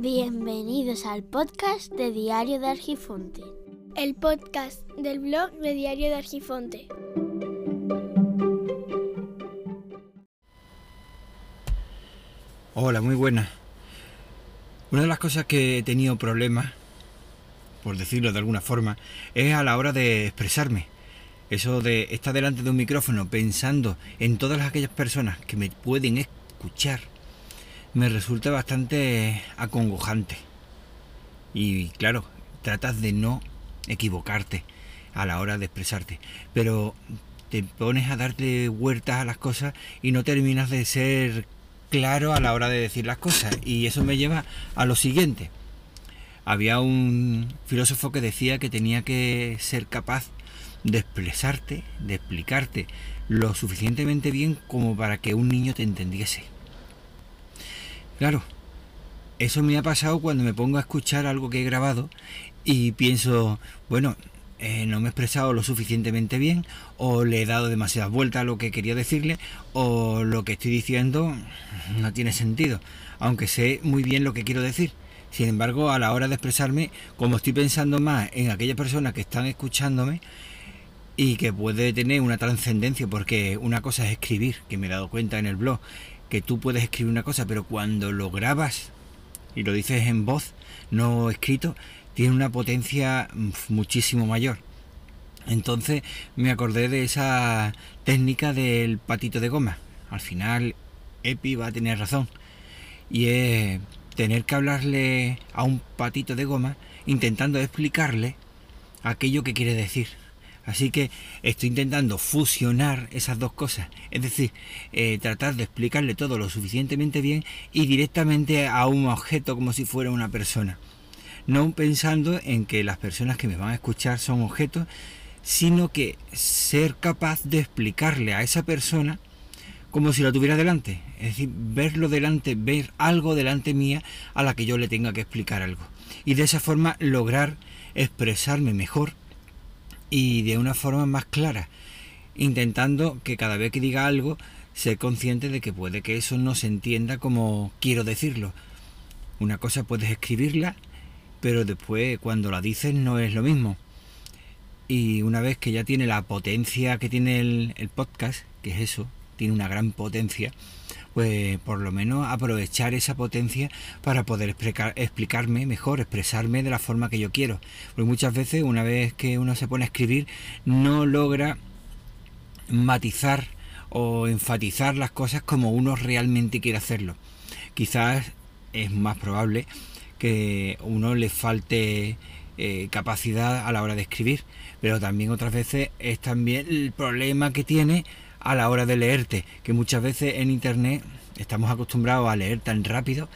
Bienvenidos al podcast de Diario de Argifonte. El podcast del blog de Diario de Argifonte. Hola, muy buenas. Una de las cosas que he tenido problemas, por decirlo de alguna forma, es a la hora de expresarme. Eso de estar delante de un micrófono pensando en todas aquellas personas que me pueden escuchar, me resulta bastante acongojante. Y claro, tratas de no equivocarte a la hora de expresarte, pero te pones a darte vueltas a las cosas y no terminas de ser claro a la hora de decir las cosas. Y eso me lleva a lo siguiente. Había un filósofo que decía que tenía que ser capaz de expresarte, de explicarte lo suficientemente bien como para que un niño te entendiese. Claro, eso me ha pasado cuando me pongo a escuchar algo que he grabado y pienso, bueno, eh, no me he expresado lo suficientemente bien o le he dado demasiadas vueltas a lo que quería decirle o lo que estoy diciendo no tiene sentido, aunque sé muy bien lo que quiero decir. Sin embargo, a la hora de expresarme, como estoy pensando más en aquellas personas que están escuchándome y que puede tener una trascendencia, porque una cosa es escribir, que me he dado cuenta en el blog, que tú puedes escribir una cosa, pero cuando lo grabas y lo dices en voz, no escrito, tiene una potencia muchísimo mayor. Entonces me acordé de esa técnica del patito de goma. Al final Epi va a tener razón. Y es tener que hablarle a un patito de goma intentando explicarle aquello que quiere decir. Así que estoy intentando fusionar esas dos cosas, es decir, eh, tratar de explicarle todo lo suficientemente bien y directamente a un objeto como si fuera una persona. No pensando en que las personas que me van a escuchar son objetos, sino que ser capaz de explicarle a esa persona como si la tuviera delante. Es decir, verlo delante, ver algo delante mía a la que yo le tenga que explicar algo. Y de esa forma lograr expresarme mejor y de una forma más clara, intentando que cada vez que diga algo sea consciente de que puede que eso no se entienda como quiero decirlo. Una cosa puedes escribirla, pero después cuando la dices no es lo mismo. Y una vez que ya tiene la potencia que tiene el, el podcast, que es eso, tiene una gran potencia, pues por lo menos aprovechar esa potencia para poder explicarme mejor, expresarme de la forma que yo quiero. Porque muchas veces una vez que uno se pone a escribir no logra matizar o enfatizar las cosas como uno realmente quiere hacerlo. Quizás es más probable que uno le falte eh, capacidad a la hora de escribir, pero también otras veces es también el problema que tiene a la hora de leerte, que muchas veces en internet estamos acostumbrados a leer tan rápido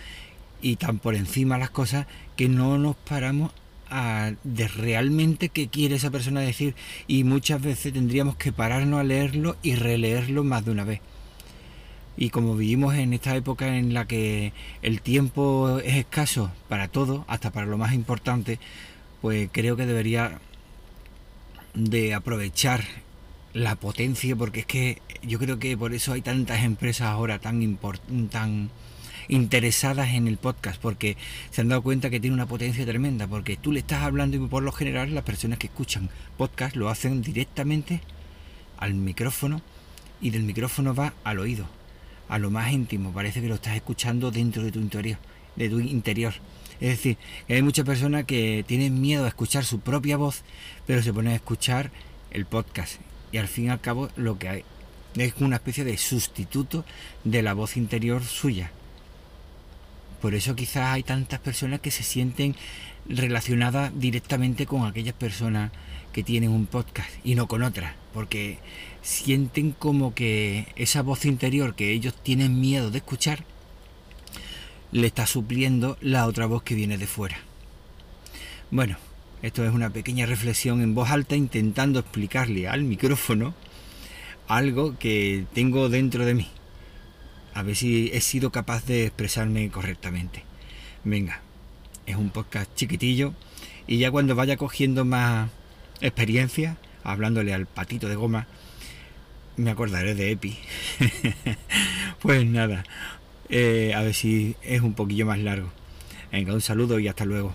y tan por encima las cosas que no nos paramos a de realmente qué quiere esa persona decir y muchas veces tendríamos que pararnos a leerlo y releerlo más de una vez. Y como vivimos en esta época en la que el tiempo es escaso para todo, hasta para lo más importante, pues creo que debería de aprovechar la potencia, porque es que yo creo que por eso hay tantas empresas ahora tan, tan interesadas en el podcast, porque se han dado cuenta que tiene una potencia tremenda, porque tú le estás hablando y por lo general las personas que escuchan podcast lo hacen directamente al micrófono y del micrófono va al oído, a lo más íntimo, parece que lo estás escuchando dentro de tu interior, de tu interior. Es decir, hay muchas personas que tienen miedo a escuchar su propia voz, pero se ponen a escuchar el podcast y al fin y al cabo lo que hay es una especie de sustituto de la voz interior suya. Por eso quizás hay tantas personas que se sienten relacionadas directamente con aquellas personas que tienen un podcast y no con otras, porque sienten como que esa voz interior que ellos tienen miedo de escuchar le está supliendo la otra voz que viene de fuera. Bueno, esto es una pequeña reflexión en voz alta intentando explicarle al micrófono algo que tengo dentro de mí. A ver si he sido capaz de expresarme correctamente. Venga, es un podcast chiquitillo y ya cuando vaya cogiendo más experiencia, hablándole al patito de goma, me acordaré de Epi. pues nada, eh, a ver si es un poquillo más largo. Venga, un saludo y hasta luego.